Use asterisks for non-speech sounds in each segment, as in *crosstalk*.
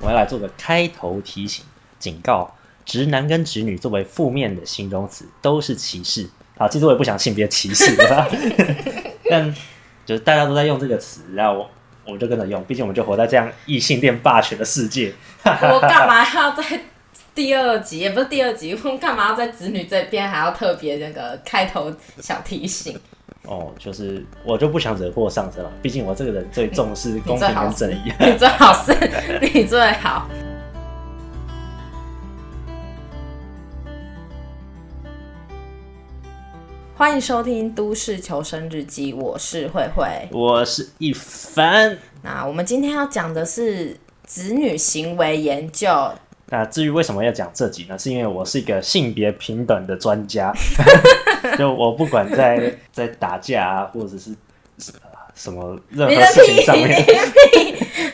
我要来做个开头提醒，警告：直男跟直女作为负面的形容词都是歧视。好，其实我也不想性别歧视，对吧？*laughs* 但就是大家都在用这个词，然后我我们就跟着用，毕竟我们就活在这样异性恋霸权的世界。我干嘛要在第二集，也不是第二集，我干嘛要在直女这边还要特别那个开头小提醒？哦，就是我就不想惹祸上身了，毕竟我这个人最重视公平跟正义。*laughs* 你最好是，你最好。欢迎收听《都市求生日记》，我是慧慧，我是一凡。那我们今天要讲的是子女行为研究。那至于为什么要讲这集呢？是因为我是一个性别平等的专家，*laughs* *laughs* 就我不管在在打架啊，或者是什么任何事情上面，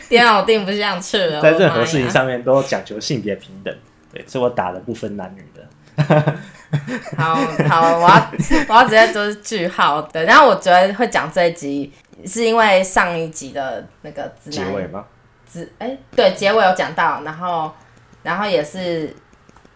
电脑定不像吃了，在任何事情上面都讲求性别平等。对，所以我打的不分男女的。*laughs* 好好，我要 *laughs* 我要直接做句号。对，然后我觉得会讲这一集，是因为上一集的那个结尾吗？直哎、欸，对，结尾有讲到，然后。然后也是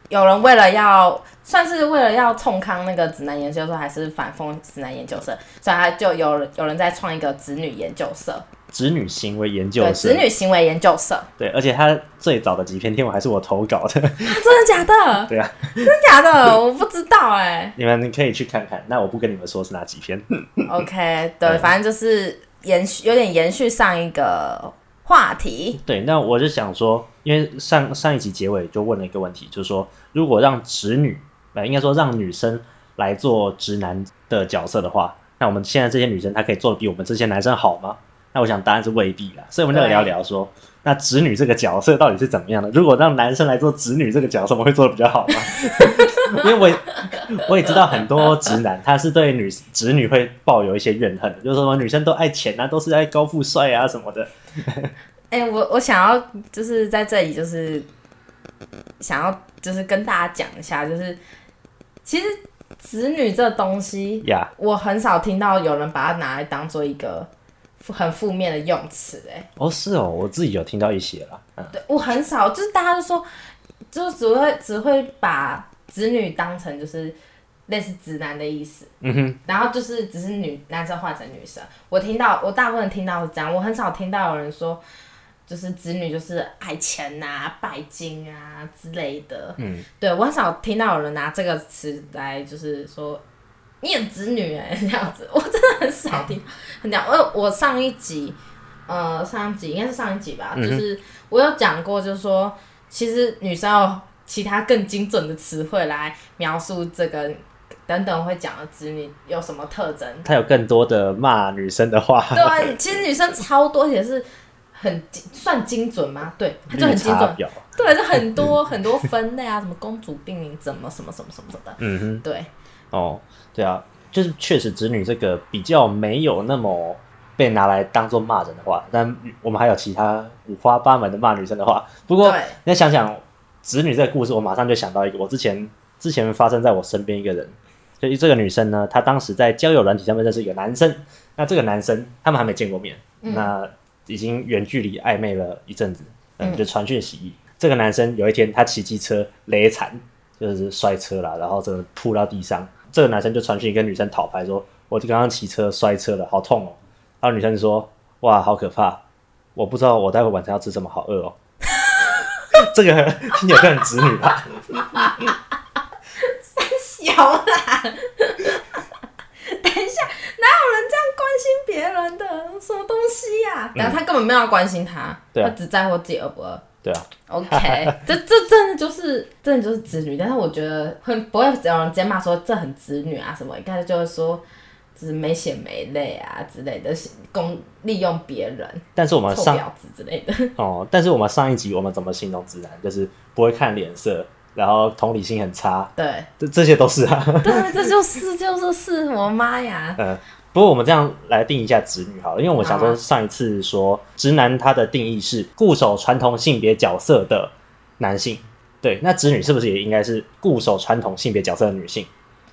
有人为了要，算是为了要冲康那个指南研究社，还是反讽指南研究社，所以他就有有人在创一个直女研究社，子女行为研究社，子女行为研究社。对，而且他最早的几篇天文还是我投稿的，啊、真的假的？*laughs* 对啊，真的假的？我不知道哎、欸。*laughs* 你们可以去看看，那我不跟你们说是哪几篇。*laughs* OK，对，反正就是延续，有点延续上一个。话题对，那我就想说，因为上上一集结尾就问了一个问题，就是说，如果让侄女，呃，应该说让女生来做直男的角色的话，那我们现在这些女生她可以做的比我们这些男生好吗？那我想答案是未必啦，所以我们就聊聊说，那直女这个角色到底是怎么样的？如果让男生来做直女这个角色，我们会做的比较好吗？*laughs* 因为我也我也知道很多直男他是对女直女会抱有一些怨恨的，就是说女生都爱钱啊，都是爱高富帅啊什么的。哎、欸，我我想要就是在这里就是想要就是跟大家讲一下，就是其实子女这东西.我很少听到有人把它拿来当做一个。很负面的用词哎，哦是哦，我自己有听到一些啦。嗯、对我很少，就是大家都说，就只会只会把子女当成就是类似直男的意思。嗯哼，然后就是只是女男生换成女生。我听到我大部分听到是这样，我很少听到有人说就是子女就是爱钱啊、拜金啊之类的。嗯，对我很少听到有人拿这个词来就是说。你有子女哎、欸，*laughs* 这样子，我真的很少听，很讲。我我上一集，呃，上一集应该是上一集吧，嗯、就是我有讲过，就是说，其实女生有其他更精准的词汇来描述这个等等会讲的子女有什么特征。他有更多的骂女生的话。对，*laughs* 其实女生超多，也是很精算精准吗？对，它就很精准。对，就很多 *laughs* 很多分类啊，什么公主病名，怎么什么什么什么的。嗯哼，对。哦。对啊，就是确实子女这个比较没有那么被拿来当做骂人的话，但我们还有其他五花八门的骂女生的话。不过对你要想想子女这个故事，我马上就想到一个，我之前之前发生在我身边一个人，就这个女生呢，她当时在交友软体上面认识一个男生，那这个男生他们还没见过面，嗯、那已经远距离暧昧了一阵子，嗯，就传讯息。嗯、这个男生有一天他骑机车雷惨，就是摔车了，然后这个扑到地上。这个男生就传讯跟女生讨拍说：“我就刚刚骑车摔车了，好痛哦。”然后女生就说：“哇，好可怕！我不知道我待会晚上要吃什么，好饿哦。*laughs* ”这个你有个很直女吧？*laughs* 三小啦！等一下，哪有人这样关心别人的？什么东西呀、啊？然后、嗯、他根本没有关心他，对他只在乎自己饿不饿。对啊，OK，*laughs* 这这真的就是真的就是子女，但是我觉得会不会有人直接骂说这很子女啊什么？应该就是说就是没血没泪啊之类的，公利用别人。但是我们上婊子之类的 *laughs* 哦，但是我们上一集我们怎么形容直男？就是不会看脸色，然后同理心很差。对，这这些都是啊。对，这就是就是是我妈呀。*laughs* 嗯。不过我们这样来定一下直女好了，因为我想说上一次说直男他的定义是固守传统性别角色的男性，对，那直女是不是也应该是固守传统性别角色的女性？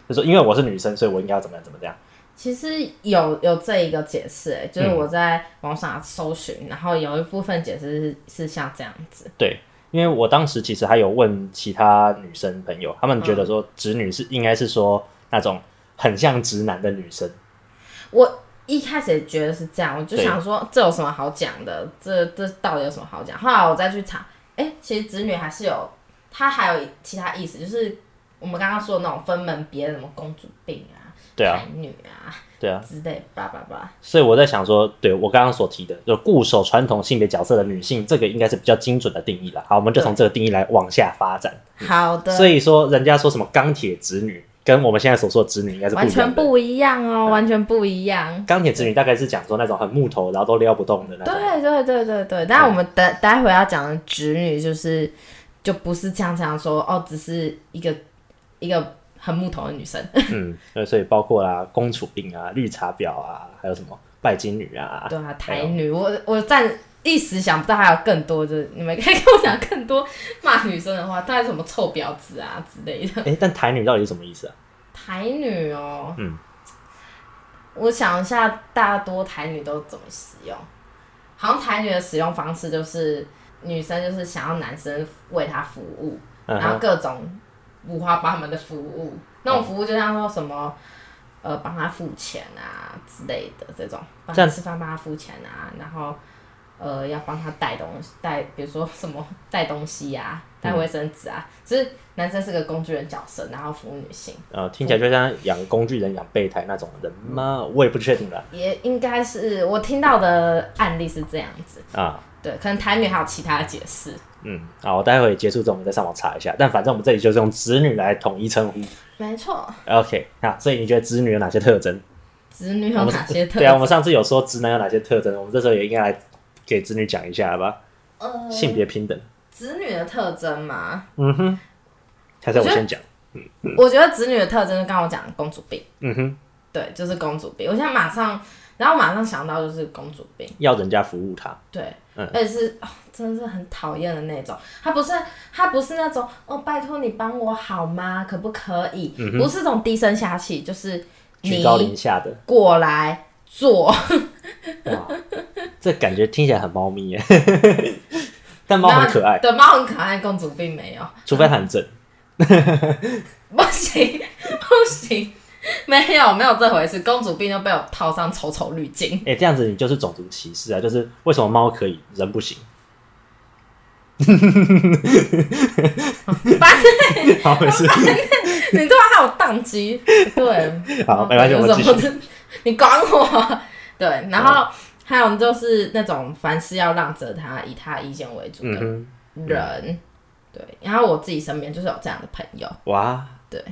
就说因为我是女生，所以我应该要怎么样怎么样？其实有有这一个解释，哎，就是我在网上搜寻，嗯、然后有一部分解释是是像这样子。对，因为我当时其实还有问其他女生朋友，他们觉得说直女是、嗯、应该是说那种很像直男的女生。我一开始也觉得是这样，我就想说这有什么好讲的？这这到底有什么好讲？后来我再去查，哎，其实子女还是有，它还有其他意思，就是我们刚刚说的那种分门别的什么公主病啊。对啊，台女啊，对啊，之类叭叭叭。所以我在想说，对我刚刚所提的，就固守传统性别角色的女性，这个应该是比较精准的定义了。好，我们就从这个定义来往下发展。好的。所以说，人家说什么钢铁直女，跟我们现在所说的直女应该是完全不一样哦，完全不一样。钢铁直女大概是讲说那种很木头，然后都撩不动的那种。对对对对对。但我们待待会要讲的直女，就是就不是这样这样说哦，只是一个一个。很木头的女生，嗯，所以包括啦，公主病啊，绿茶婊啊，还有什么拜金女啊，对啊，台女，我我暂一时想不到还有更多，就是你们可以跟我讲更多骂女生的话，大概什么臭婊子啊之类的。哎、欸，但台女到底是什么意思啊？台女哦，嗯，我想一下，大多台女都怎么使用？好像台女的使用方式就是女生就是想要男生为她服务，嗯、然后各种。五花八门的服务，那种服务就像说什么，嗯、呃，帮他付钱啊之类的这种，帮他吃饭帮他付钱啊，然后呃要帮他带东西，带比如说什么带东西呀、啊，带卫生纸啊，就、嗯、是男生是个工具人角色，然后服务女性。呃，听起来就像养工具人、养备胎那种人吗？我也不确定了。也应该是我听到的案例是这样子啊，对，可能台女还有其他的解释。嗯，好，我待会结束之后我们再上网查一下。但反正我们这里就是用子女来统一称呼。没错。OK，那所以你觉得子女有哪些特征？子女有哪些特征？对啊，我们上次有说直男有哪些特征，我们这时候也应该来给子女讲一下吧。呃，性别平等。子女的特征嘛？嗯哼。还是我先讲。嗯嗯。我觉得子女的特征就刚我讲公主病。嗯哼。对，就是公主病。我现在马上。然后马上想到就是公主病，要人家服务他，对，嗯、而且是、哦、真的是很讨厌的那种。他不是他不是那种哦，拜托你帮我好吗？可不可以？嗯、不是这种低声下气，就是居高临下的过来做。哇，这感觉听起来很猫咪耶，*laughs* 但猫很可爱。对，猫很可爱，公主病没有，除非它很正。*laughs* 不行不行。没有没有这回事，公主病就被我套上丑丑滤镜。哎、欸，这样子你就是种族歧视啊！就是为什么猫可以，人不行？反正好没事，你突然还有宕机，对，好没关系，我继续。你管我？对，然后还有就是那种凡事要让着他，以他意见为主的人，对。然后我自己身边就是有这样的朋友，哇，对。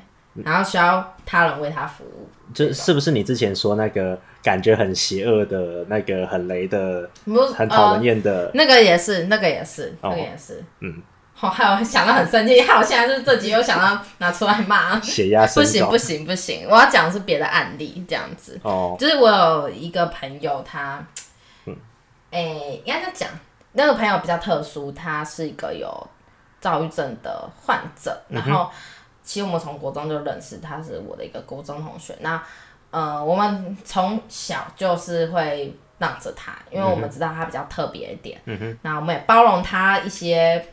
然后需要他人为他服务，就是不是你之前说那个感觉很邪恶的那个很雷的，很讨人厌的、呃？那个也是，那个也是，哦、那个也是。嗯，好、哦，还有想到很生气，还有现在就是这集又想到拿出来骂，血压不行不行不行！我要讲的是别的案例，这样子。哦，就是我有一个朋友，他，嗯，哎、欸，应该讲那个朋友比较特殊，他是一个有躁郁症的患者，然后。嗯其实我们从国中就认识，他是我的一个国中同学。那呃，我们从小就是会让着他，因为我们知道他比较特别一点。嗯哼。那我们也包容他一些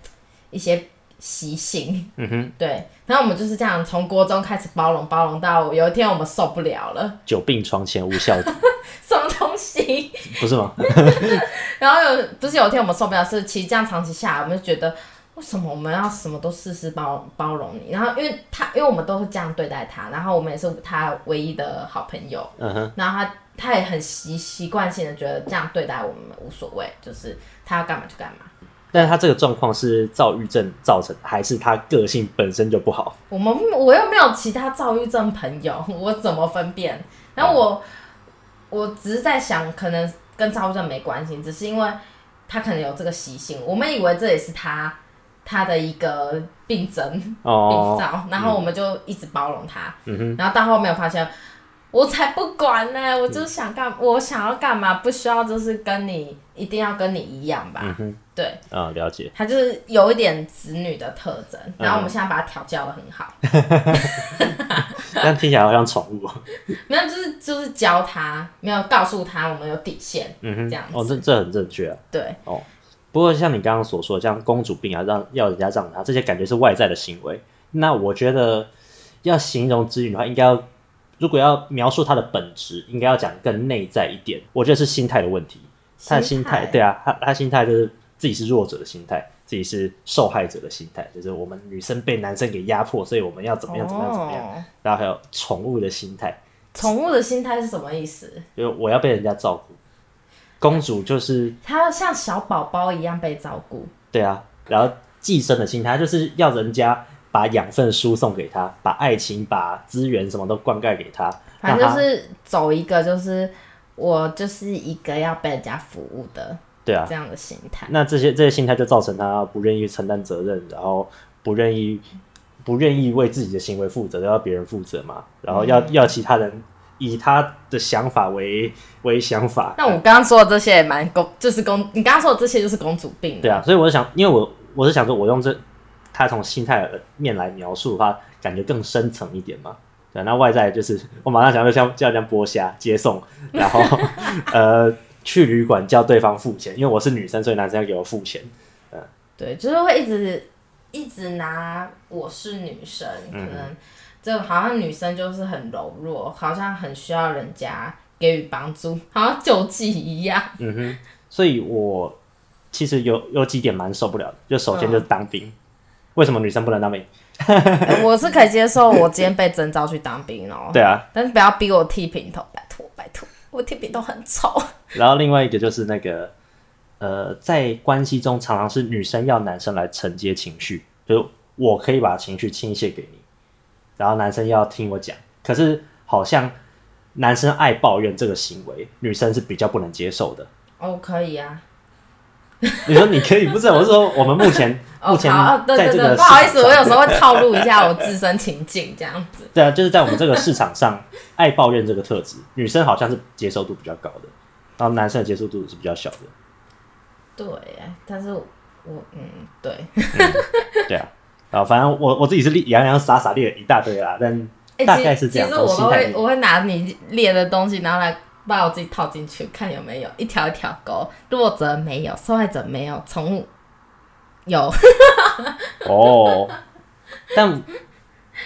一些习性。嗯哼。对。然后我们就是这样，从国中开始包容，包容到有一天我们受不了了。久病床前无孝子。*laughs* 什么东西？不是吗？*laughs* 然后有不是有一天我们受不了，是其实这样长期下来，我们就觉得。为什么我们要什么都事事包包容你？然后因为他，因为我们都是这样对待他，然后我们也是他唯一的好朋友。嗯哼。然后他他也很习习惯性的觉得这样对待我们无所谓，就是他要干嘛就干嘛。但是他这个状况是躁郁症造成，还是他个性本身就不好？我们我又没有其他躁郁症朋友，我怎么分辨？然后我、嗯、我只是在想，可能跟躁郁症没关系，只是因为他可能有这个习性，我们以为这也是他。他的一个病症、病灶，然后我们就一直包容他，然后到后面我发现，我才不管呢，我就想干，嗯、我想要干嘛，不需要就是跟你一定要跟你一样吧，嗯、哼对，啊、哦，了解，他就是有一点子女的特征，然后我们现在把他调教的很好。*laughs* 但听起来好像宠物。*laughs* 没有，就是就是教他，没有告诉他我们有底线。嗯哼，这样子。哦，这这很正确啊。对。哦，不过像你刚刚所说的，像公主病啊，让要人家让他，这些感觉是外在的行为。那我觉得要形容子女的话，应该要如果要描述他的本质，应该要讲更内在一点。我觉得是心态的问题。他的心态，对啊，他他心态就是自己是弱者的心态。自己是受害者的心态，就是我们女生被男生给压迫，所以我们要怎么样怎么样怎么样。Oh. 然后还有宠物的心态，宠物的心态是什么意思？就是我要被人家照顾，公主就是她要像小宝宝一样被照顾。对啊，然后寄生的心态就是要人家把养分输送给他，把爱情、把资源什么都灌溉给他。反正就是走一个，就是我就是一个要被人家服务的。对啊，这样的心态，那这些这些心态就造成他不愿意承担责任，然后不愿意不愿意为自己的行为负责，要别人负责嘛，然后要、嗯、要其他人以他的想法为为想法。那我刚刚说的这些也蛮公，就是公，你刚刚说的这些就是公主病。对啊，所以我就想，因为我我是想说，我用这他从心态面来描述的话，感觉更深层一点嘛。对，那外在就是我马上想就像叫人家剥虾接送，然后 *laughs* 呃。去旅馆叫对方付钱，因为我是女生，所以男生要给我付钱。嗯，*laughs* 对，就是会一直一直拿我是女生，可能就好像女生就是很柔弱，好像很需要人家给予帮助，好像救济一样。嗯哼，所以我其实有有几点蛮受不了的，就首先就是当兵，嗯、为什么女生不能当兵？我是可以接受，我今天被征召去当兵哦。对啊，但是不要逼我剃平头，拜托拜托。我剃平头很丑，然后另外一个就是那个，呃，在关系中常常是女生要男生来承接情绪，就是我可以把情绪倾泻给你，然后男生要听我讲，可是好像男生爱抱怨这个行为，女生是比较不能接受的。哦，可以啊。你说你可以，不是？我是说我们目前目前在这个不好意思，我有时候会套路一下我自身情境这样子。*laughs* 对啊，就是在我们这个市场上，*laughs* 爱抱怨这个特质，女生好像是接受度比较高的，然后男生的接受度是比较小的。对，但是我嗯，对，嗯、对啊，然后反正我我自己是列洋洋洒洒列了一大堆啦，但大概是这样。欸、其实我会我会拿你列的东西，然后来。把我自己套进去，看有没有一条一条勾，弱者没有，受害者没有，宠物有。哦，但，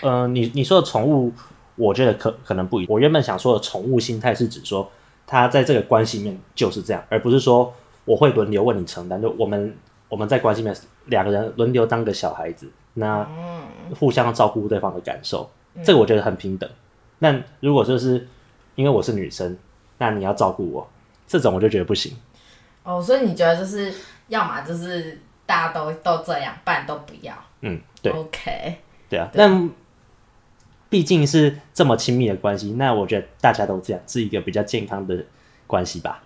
嗯、呃，你你说的宠物，我觉得可可能不一。我原本想说的宠物心态是指说，他在这个关系面就是这样，而不是说我会轮流为你承担。就我们我们在关系面两个人轮流当个小孩子，那互相照顾对方的感受，嗯、这个我觉得很平等。那如果就是因为我是女生。那你要照顾我，这种我就觉得不行。哦，所以你觉得就是要么就是大家都都这样，不然都不要。嗯，对。OK。对啊，但毕竟是这么亲密的关系，那我觉得大家都这样是一个比较健康的关系吧。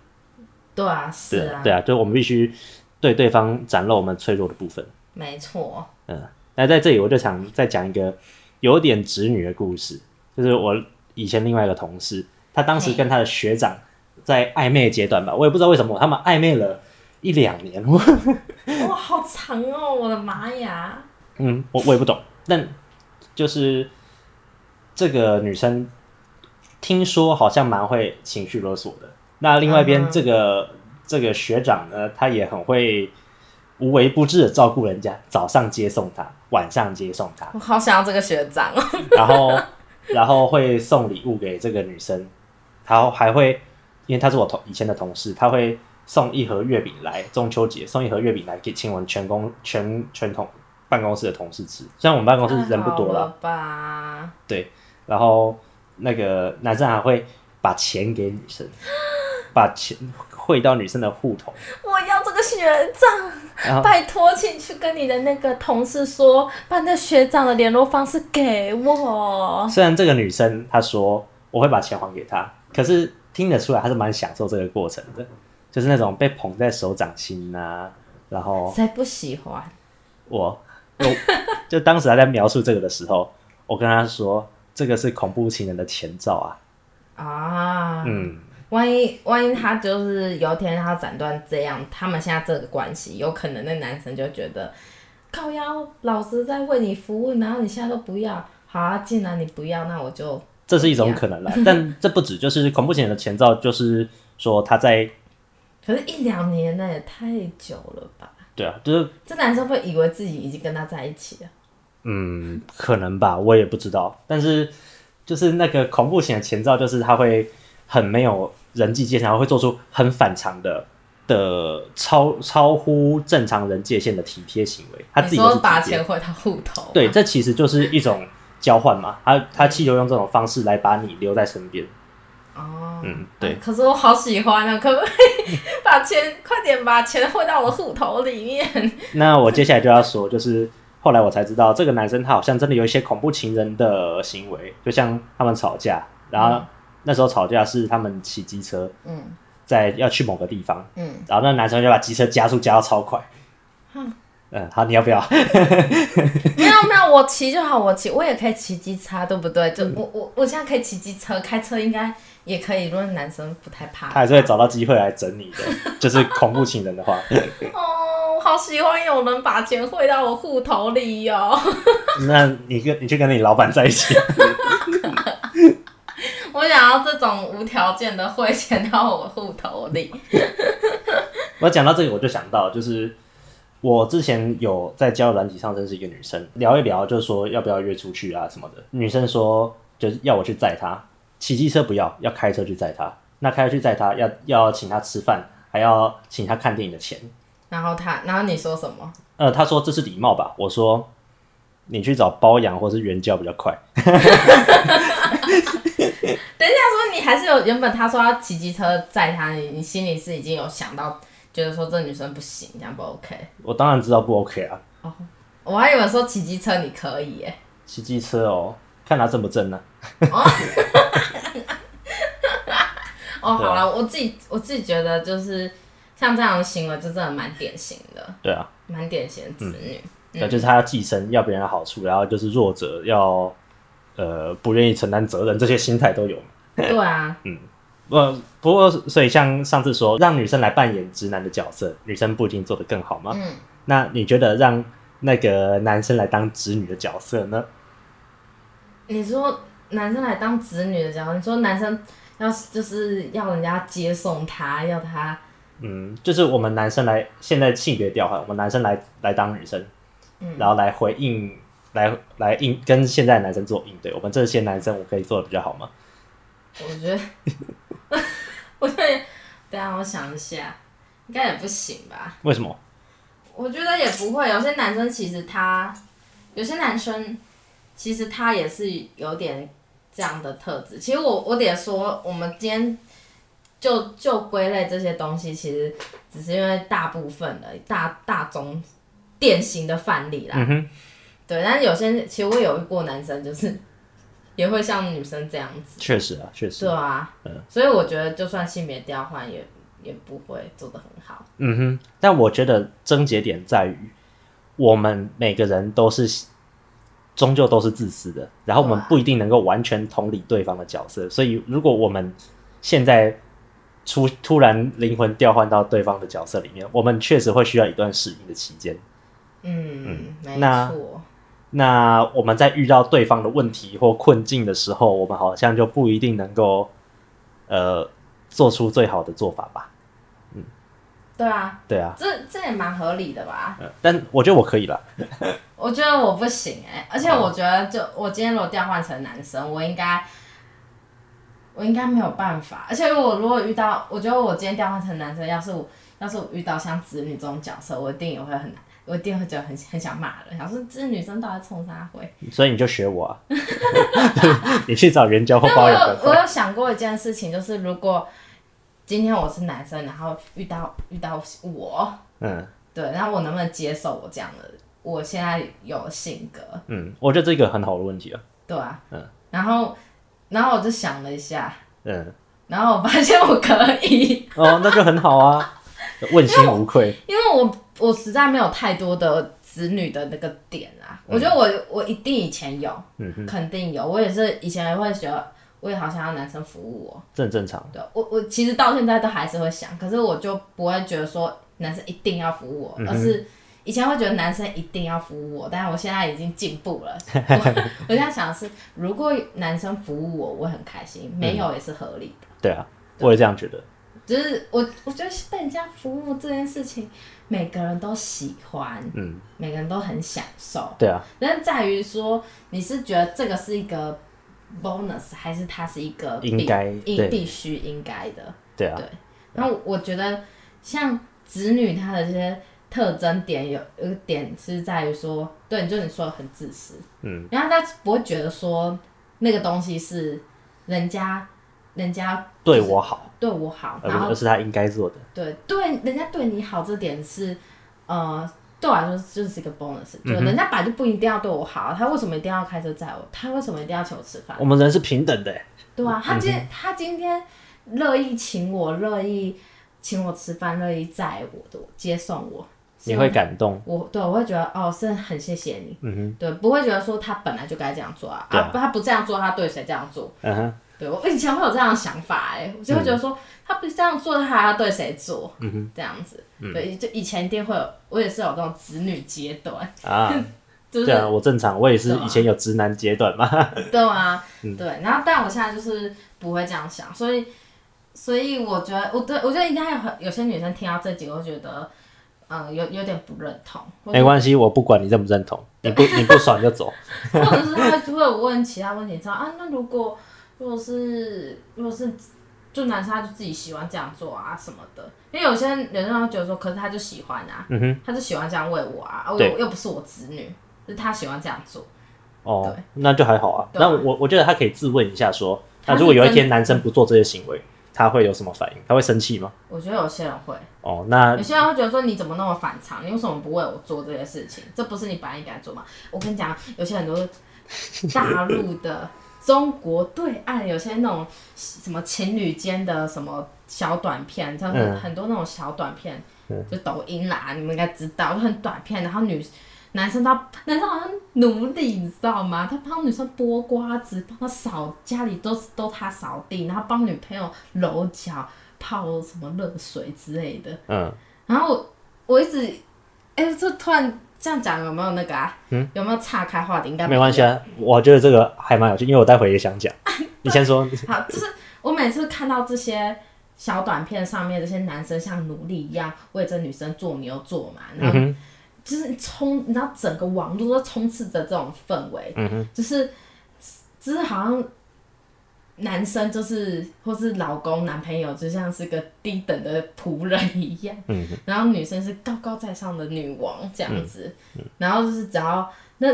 对啊，是啊。对啊，就我们必须对对方展露我们脆弱的部分。没错。嗯，那在这里我就想再讲一个有点直女的故事，就是我以前另外一个同事。他当时跟他的学长在暧昧阶段吧，我也不知道为什么他们暧昧了一两年。*laughs* 哇，好长哦！我的妈呀！嗯，我我也不懂，但就是这个女生听说好像蛮会情绪勒索的。那另外一边这个、嗯、这个学长呢，他也很会无微不至的照顾人家，早上接送他，晚上接送他。我好想要这个学长。*laughs* *laughs* 然后然后会送礼物给这个女生。然后还会，因为他是我同以前的同事，他会送一盒月饼来，中秋节送一盒月饼来给请我们全公全全同办公室的同事吃。虽然我们办公室人不多了，了吧？对。然后那个男生还会把钱给女生，把钱汇到女生的户头。我要这个学长，拜托，请去跟你的那个同事说，把那学长的联络方式给我。虽然这个女生她说我会把钱还给她。可是听得出来，她是蛮享受这个过程的，就是那种被捧在手掌心啊，然后谁不喜欢？我，我就当时还在描述这个的时候，我跟他说，这个是恐怖情人的前兆啊！啊，嗯，万一万一他就是有一天他斩断这样，他们现在这个关系，有可能那男生就觉得靠腰老子在为你服务，然后你现在都不要。好啊，既然你不要，那我就这是一种可能了。*laughs* 但这不止，就是恐怖情人的前兆，就是说他在，可是一两年那也太久了吧？对啊，就是这男生会以为自己已经跟他在一起了。嗯，可能吧，我也不知道。但是就是那个恐怖型的前兆，就是他会很没有人际界限，然后会做出很反常的的超超乎正常人界限的体贴行为。他自己说把钱汇他户头，对，这其实就是一种交换嘛。他他企图用这种方式来把你留在身边。哦，嗯，对。可是我好喜欢啊，可不可以 *laughs* 把钱快点把钱汇到我的户头里面？*laughs* 那我接下来就要说，就是。后来我才知道，这个男生他好像真的有一些恐怖情人的行为，就像他们吵架，然后那时候吵架是他们骑机车，嗯，在要去某个地方，嗯，然后那男生就把机车加速加到超快，嗯，嗯，好，你要不要？*laughs* 没有没有，我骑就好，我骑，我也可以骑机车，对不对？就我我我现在可以骑机车，开车应该也可以。如果男生不太怕，他还是会找到机会来整你的，*laughs* 就是恐怖情人的话。哦好喜欢有人把钱汇到我户头里哟、喔！*laughs* 那你跟你去跟你老板在一起？*laughs* 我想要这种无条件的汇钱到我户头里。我讲到这个，我就想到，就是我之前有在交友软体上认识一个女生，聊一聊，就是说要不要约出去啊什么的。女生说就是要我去载她，骑机车不要，要开车去载他。那开车去载他，要要请他吃饭，还要请他看电影的钱。然后他，然后你说什么？呃，他说这是礼貌吧。我说你去找包养或是援交比较快。*laughs* 等一下，说你还是有原本他说要骑机车载他，你你心里是已经有想到，觉得说这女生不行，这样不 OK？我当然知道不 OK 啊。哦，我还以为说骑机车你可以耶。骑机车哦，看他正不正呢？哦，*laughs* 哦，好了，我自己我自己觉得就是。像这样的行为就真的蛮典型的，对啊，蛮典型的子女，对、嗯，嗯、就是他要寄生，要别人的好处，然后就是弱者要呃不愿意承担责任，这些心态都有。对啊，*laughs* 嗯，不不过所以像上次说让女生来扮演直男的角色，女生不一定做得更好吗？嗯，那你觉得让那个男生来当直女的角色呢？你说男生来当子女的角色，你说男生要就是要人家接送他，要他。嗯，就是我们男生来，现在性别调换，我们男生来来当女生，嗯，然后来回应，来来应跟现在的男生做应对。我们这些男生，我可以做的比较好吗？我觉得，*laughs* 我觉得，等下我想一下，应该也不行吧？为什么？我觉得也不会。有些男生其实他，有些男生其实他也是有点这样的特质。其实我我得说，我们今天。就就归类这些东西，其实只是因为大部分的大大宗典型的范例啦。对，但是有些其实我有遇过男生，就是 *laughs* 也会像女生这样子。确实啊，确实。对啊。嗯。所以我觉得，就算性别调换，也也不会做得很好。嗯哼。但我觉得症结点在于，我们每个人都是终究都是自私的，然后我们不一定能够完全同理对方的角色。所以，如果我们现在出突然灵魂调换到对方的角色里面，我们确实会需要一段适应的期间。嗯嗯。那那我们在遇到对方的问题或困境的时候，我们好像就不一定能够呃做出最好的做法吧？嗯，对啊，对啊，这这也蛮合理的吧？嗯，但我觉得我可以了。*laughs* 我觉得我不行哎、欸，而且我觉得就我今天如果调换成男生，我应该。我应该没有办法，而且我如果遇到，我觉得我今天调换成男生，要是我要是我遇到像子女这种角色，我一定也会很，我一定会觉得很很想骂人，想说这女生到底冲啥回？所以你就学我啊，*laughs* *laughs* 你去找援交或包养。我有我有想过一件事情，就是如果今天我是男生，然后遇到遇到我，嗯，对，然后我能不能接受我这样的我现在有性格？嗯，我觉得这个很好的问题啊。对啊，嗯，然后。然后我就想了一下，嗯，然后我发现我可以，哦，那就很好啊，问心无愧。因为我我实在没有太多的子女的那个点啊，嗯、我觉得我我一定以前有，嗯，肯定有，我也是以前也会觉得，我也好想要男生服务我，这很正常。对，我我其实到现在都还是会想，可是我就不会觉得说男生一定要服务我，嗯、而是。以前会觉得男生一定要服务我，但是我现在已经进步了。*laughs* 我我现在想的是，如果男生服务我，我很开心；没有也是合理的。嗯、对啊，我也这样觉得。就是我，我觉得被人家服务这件事情，每个人都喜欢，嗯，每个人都很享受。对啊。但是在于说，你是觉得这个是一个 bonus，还是它是一个应该、必须应该的？对啊。对。然后我觉得，像子女他的这些特征点，有有个点是在于说，对，就你说的很自私，嗯，然后他不会觉得说那个东西是人家，人家对我好，对我好，然后而是他应该做的，对对，人家对你好这点是，呃，对我来说就是一个 bonus，就人家本来就不一定要对我好，他为什么一定要开车载我？他为什么一定要请我吃饭？我们人是平等的，对啊，他今天他今天。乐意请我，乐意请我吃饭，乐意载我的接送我，你会感动。我对我会觉得哦，是很谢谢你。嗯哼，对，不会觉得说他本来就该这样做啊，啊，他不这样做，他对谁这样做？嗯哼，对我以前会有这样的想法，哎，我就会觉得说他不这样做，他还要对谁做？嗯哼，这样子，对，就以前一定会有，我也是有这种子女阶段啊，*laughs* 对啊，我正常，我也是以前有直男阶段嘛，*laughs* 对啊，对，然后但我现在就是不会这样想，所以。所以我觉得，我对我觉得应该有很有些女生听到这集，会觉得，嗯，有有点不认同。没关系，我不管你认不认同，你不你不爽就走。*laughs* 或者是他会问其他问题，知道啊？那如果如果是如果是就男生他就自己喜欢这样做啊什么的，因为有些人会觉得说，可是他就喜欢啊，嗯哼，他就喜欢这样喂我啊，又又不是我子女，是他喜欢这样做。哦，那就还好啊。那我我觉得他可以自问一下，说，那如果有一天男生不做这些行为。他会有什么反应？他会生气吗？我觉得有些人会。哦，那有些人会觉得说，你怎么那么反常？你为什么不为我做这些事情？这不是你本来应该做吗？我跟你讲，有些很多大陆的、中国对岸有些那种什么情侣间的什么小短片，就是很多那种小短片，嗯、就抖音啦，你们应该知道，就很短片，然后女。男生他男生好像奴隶，你知道吗？他帮女生剥瓜子，帮他扫家里都是都他扫地，然后帮女朋友揉脚、泡什么热水之类的。嗯。然后我我一直，哎、欸，这突然这样讲有没有那个啊？嗯。有没有岔开话题？应该没关系啊。我觉得这个还蛮有趣，因为我待会也想讲。*laughs* 你先说。好，就是我每次看到这些小短片上面这些男生像奴隶一样为这女生做牛做马，然后。嗯就是充，你知道整个网络都充斥着这种氛围，嗯哼，就是，就是好像男生就是或是老公、男朋友，就像是个低等的仆人一样，嗯。哼，然后女生是高高在上的女王这样子，嗯，然后就是只要那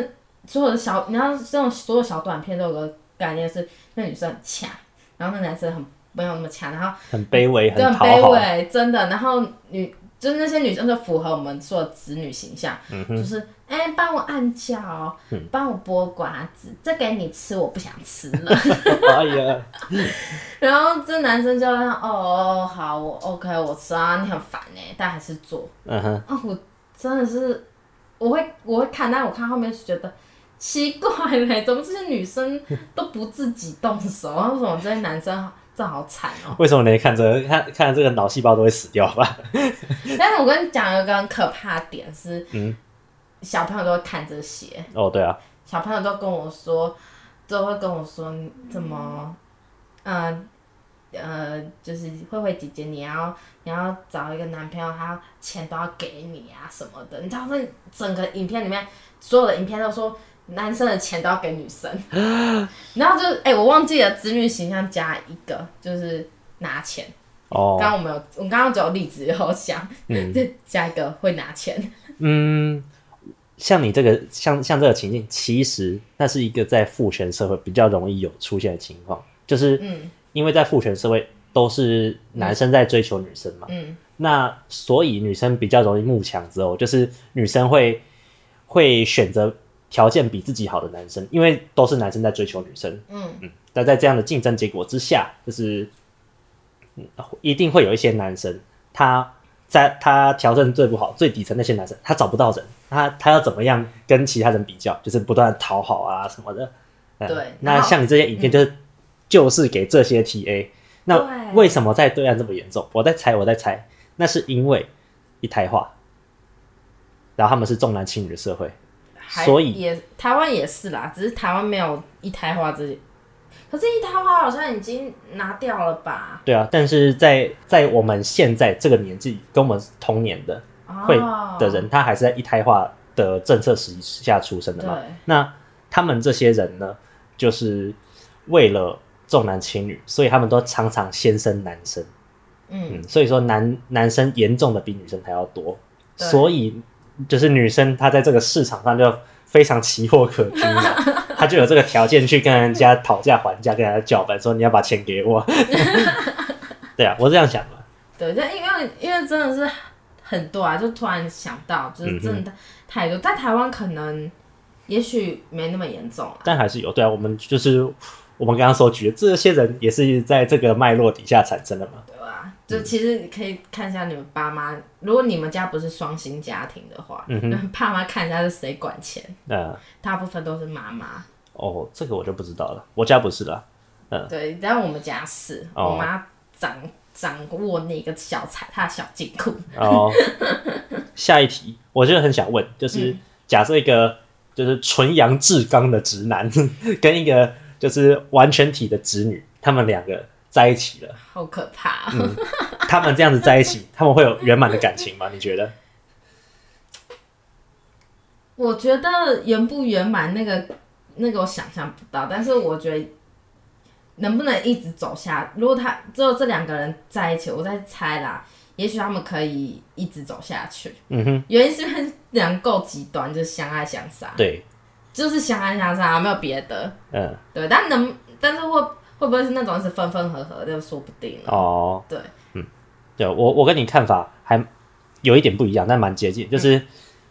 所有的小，你知道这种所有小短片都有个概念是，那女生很强，然后那男生很没有那么强，然后很卑微，很卑微，真的，然后女。就是那些女生就符合我们说的子女形象，嗯、就是哎，帮、欸、我按脚，帮、嗯、我剥瓜子，这给你吃，我不想吃了。*laughs* 哎呀，然后这男生就让哦好，我 OK，我吃啊，你很烦哎，但还是做。嗯哼，啊，我真的是，我会我会看，但我看后面是觉得奇怪嘞，怎么这些女生都不自己动手，为什么这些男生？这好惨哦！为什么你看着看看这个脑细胞都会死掉吧？*laughs* 但是我跟你讲一个很可怕的点是，嗯，小朋友都会看这些哦，对啊，小朋友都跟我说，都会跟我说怎么，嗯呃，呃，就是慧慧姐姐，你要你要找一个男朋友，他钱都要给你啊什么的，你知道那整个影片里面所有的影片都说。男生的钱都要给女生，*gasps* 然后就哎、欸，我忘记了子女形象加一个就是拿钱。哦，刚刚我们有，我刚刚只有例子有想，嗯，*laughs* 再加一个会拿钱。嗯，像你这个，像像这个情境，其实那是一个在父权社会比较容易有出现的情况，就是，嗯，因为在父权社会都是男生在追求女生嘛，嗯，那所以女生比较容易慕强之后，就是女生会会选择。条件比自己好的男生，因为都是男生在追求女生，嗯嗯，但在这样的竞争结果之下，就是，嗯，一定会有一些男生，他在他条件最不好、最底层那些男生，他找不到人，他他要怎么样跟其他人比较，就是不断讨好啊什么的。嗯、对，那像你这些影片，就是、嗯、就是给这些 TA。那为什么在对岸这么严重？我在猜，我在猜，那是因为一胎化。然后他们是重男轻女的社会，所以也台湾也是啦，只是台湾没有一胎化这些。可是，一胎化好像已经拿掉了吧？对啊，但是在在我们现在这个年纪，跟我们同年的会的人，他还是在一胎化的政策时下出生的嘛？那他们这些人呢，就是为了重男轻女，所以他们都常常先生男生。嗯，嗯，所以说男男生严重的比女生还要多，所以就是女生她在这个市场上就非常奇货可居嘛。*laughs* 她就有这个条件去跟人家讨价还价，跟人家叫板，说你要把钱给我。*laughs* 对啊，我是这样想的。对，但因为因为真的是很多啊，就突然想到，就是真的太多。嗯、在台湾可能也许没那么严重，但还是有。对啊，我们就是我们刚刚说举的这些人，也是在这个脉络底下产生的嘛。就其实你可以看一下你们爸妈，如果你们家不是双薪家庭的话，嗯哼，爸妈看一下是谁管钱。嗯，大部分都是妈妈。哦，这个我就不知道了，我家不是啦。嗯，对，但我们家是，哦、我妈掌掌握那个小财，她的小金库。哦，下一题，我就很想问，就是假设一个就是纯阳至刚的直男，*laughs* 跟一个就是完全体的直女，他们两个。在一起了，好可怕、嗯！他们这样子在一起，*laughs* 他们会有圆满的感情吗？你觉得？我觉得圆不圆满，那个那个我想象不到。但是我觉得能不能一直走下，如果他只有这两个人在一起，我在猜啦，也许他们可以一直走下去。嗯哼，原因是两个够极端，就是相爱相杀。对，就是相爱相杀，没有别的。嗯，对，但能，但是会。会不会是那种是分分合合，就说不定哦。对，嗯，对，我我跟你看法还有一点不一样，但蛮接近，就是、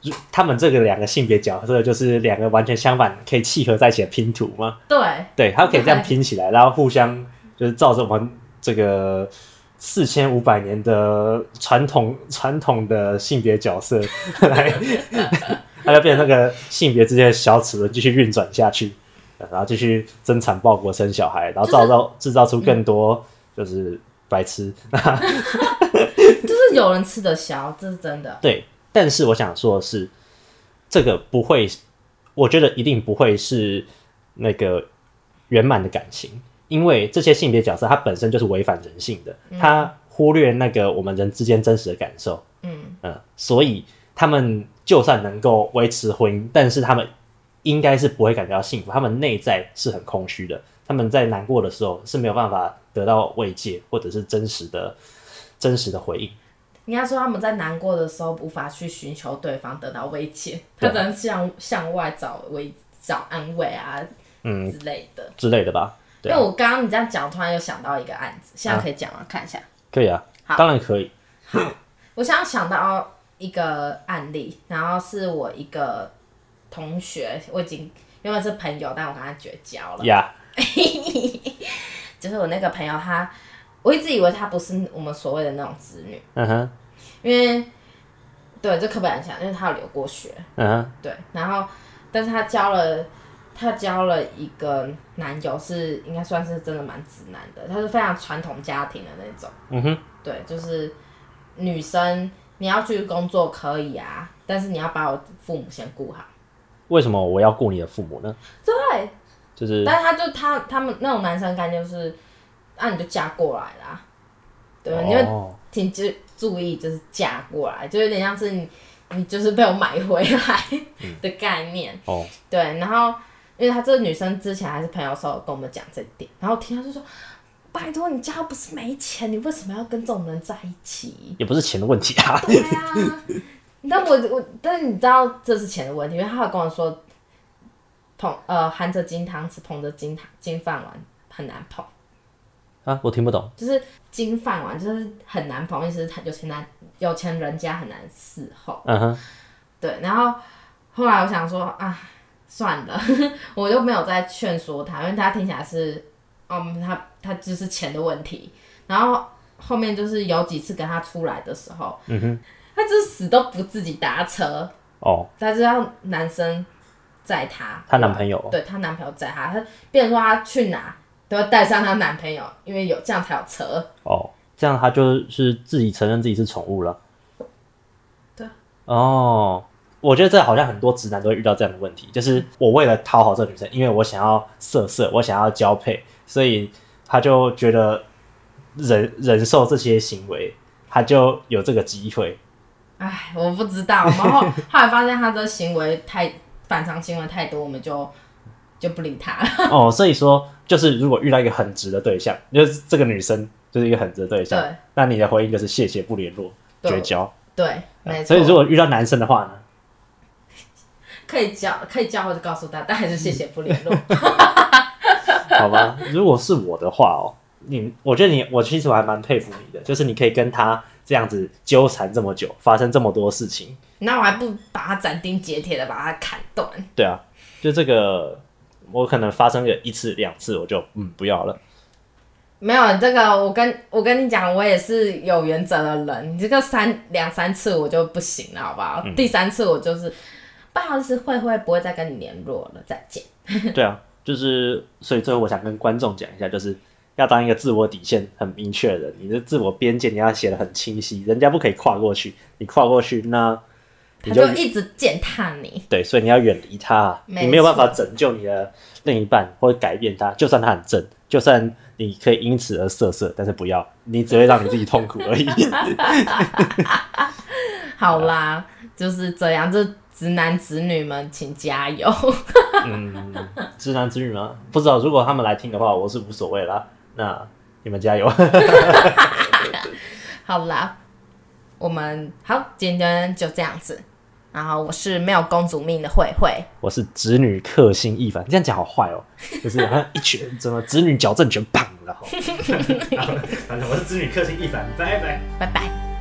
嗯、他们这个两个性别角色，就是两个完全相反，可以契合在一起的拼图吗？对，对，他可以这样拼起来，然后互相就是照着我们这个四千五百年的传统传统的性别角色来，*laughs* 它就变成那个性别之间的小齿轮继续运转下去。然后继续增产报国生小孩，然后造造制造出更多就是白痴 *laughs* *laughs* 就是有人吃得消，这是真的。对，但是我想说的是，这个不会，我觉得一定不会是那个圆满的感情，因为这些性别角色它本身就是违反人性的，它忽略那个我们人之间真实的感受。嗯嗯，所以他们就算能够维持婚姻，但是他们。应该是不会感觉到幸福，他们内在是很空虚的，他们在难过的时候是没有办法得到慰藉或者是真实的、真实的回应。应该说他们在难过的时候无法去寻求对方得到慰藉，他只能向向外找慰找安慰啊，嗯之类的之类的吧。因为我刚刚你这样讲，突然又想到一个案子，现在可以讲吗？啊、看一下。可以啊，好当然可以。好，我想想到一个案例，然后是我一个。同学，我已经原本是朋友，但我跟他绝交了。呀. *laughs* 就是我那个朋友，他我一直以为他不是我们所谓的那种子女。嗯哼、uh，huh. 因为对，这刻板印象，因为他有留过学。嗯哼、uh，huh. 对，然后但是他交了，他交了一个男友，是应该算是真的蛮直男的，他是非常传统家庭的那种。嗯哼、uh，huh. 对，就是女生你要去工作可以啊，但是你要把我父母先顾好。为什么我要雇你的父母呢？对，就是，但是他就他他们那种男生感觉就是，那、啊、你就嫁过来啦，对，哦、你就挺注注意，就是嫁过来，就有点像是你你就是被我买回来的概念、嗯、哦。对，然后因为他这个女生之前还是朋友的时候跟我们讲这点，然后听他就说，拜托你家不是没钱，你为什么要跟这种人在一起？也不是钱的问题啊。对啊。但我我但是你知道这是钱的问题，因为他有跟我说，捧呃含着金汤匙捧着金汤金饭碗很难捧。啊，我听不懂，就是金饭碗就是很难捧，意思是有钱男有钱人家很难伺候，嗯哼，对，然后后来我想说啊，算了，*laughs* 我就没有再劝说他，因为他听起来是，嗯，他他就是钱的问题，然后后面就是有几次跟他出来的时候，嗯哼。他就是死都不自己搭车哦，他就要男生载她，她男朋友，对，她男朋友载她，她变成说她去哪都要带上她男朋友，因为有这样才有车。哦，这样他就是自己承认自己是宠物了，对，哦，我觉得这好像很多直男都会遇到这样的问题，就是我为了讨好这个女生，因为我想要色色，我想要交配，所以他就觉得忍忍受这些行为，他就有这个机会。哎，我不知道，*laughs* 然后后来发现他的行为太反常行为太多，我们就就不理他了。*laughs* 哦，所以说就是如果遇到一个很直的对象，就是这个女生就是一个很直的对象，对，那你的回应就是谢谢不联络，绝交。对，没错。所以如果遇到男生的话呢？*laughs* 可以交，可以交或者告诉他，但还是谢谢不联络。好吧，如果是我的话哦，你，我觉得你，我其实我还蛮佩服你的，就是你可以跟他这样子纠缠这么久，发生这么多事情，那我还不把它斩钉截铁的把它砍断？对啊，就这个，我可能发生个一次两次，我就嗯不要了。没有这个，我跟我跟你讲，我也是有原则的人，你这个三两三次我就不行了，好不好？嗯、第三次我就是。不好意思，会会不会再跟你联络了？再见。*laughs* 对啊，就是所以最后我想跟观众讲一下，就是要当一个自我底线很明确的人，你的自我边界你要写的很清晰，人家不可以跨过去，你跨过去那你就，他就一直践踏你。对，所以你要远离他，你没有办法拯救你的另一半或者改变他，就算他很正，就算你可以因此而色色，但是不要，你只会让你自己痛苦而已。好啦，就是这样，就。直男直女们，请加油！嗯，直男直女吗？不知道，如果他们来听的话，我是无所谓啦。那你们加油！*laughs* 好啦，我们好，今天就这样子。然后我是没有公主命的慧慧，我是子女克星一凡。这样讲好坏哦，*laughs* 就是好像一拳，怎么子女矫正拳，砰！然后，*laughs* 反正我是子女克星一凡，拜拜，拜拜。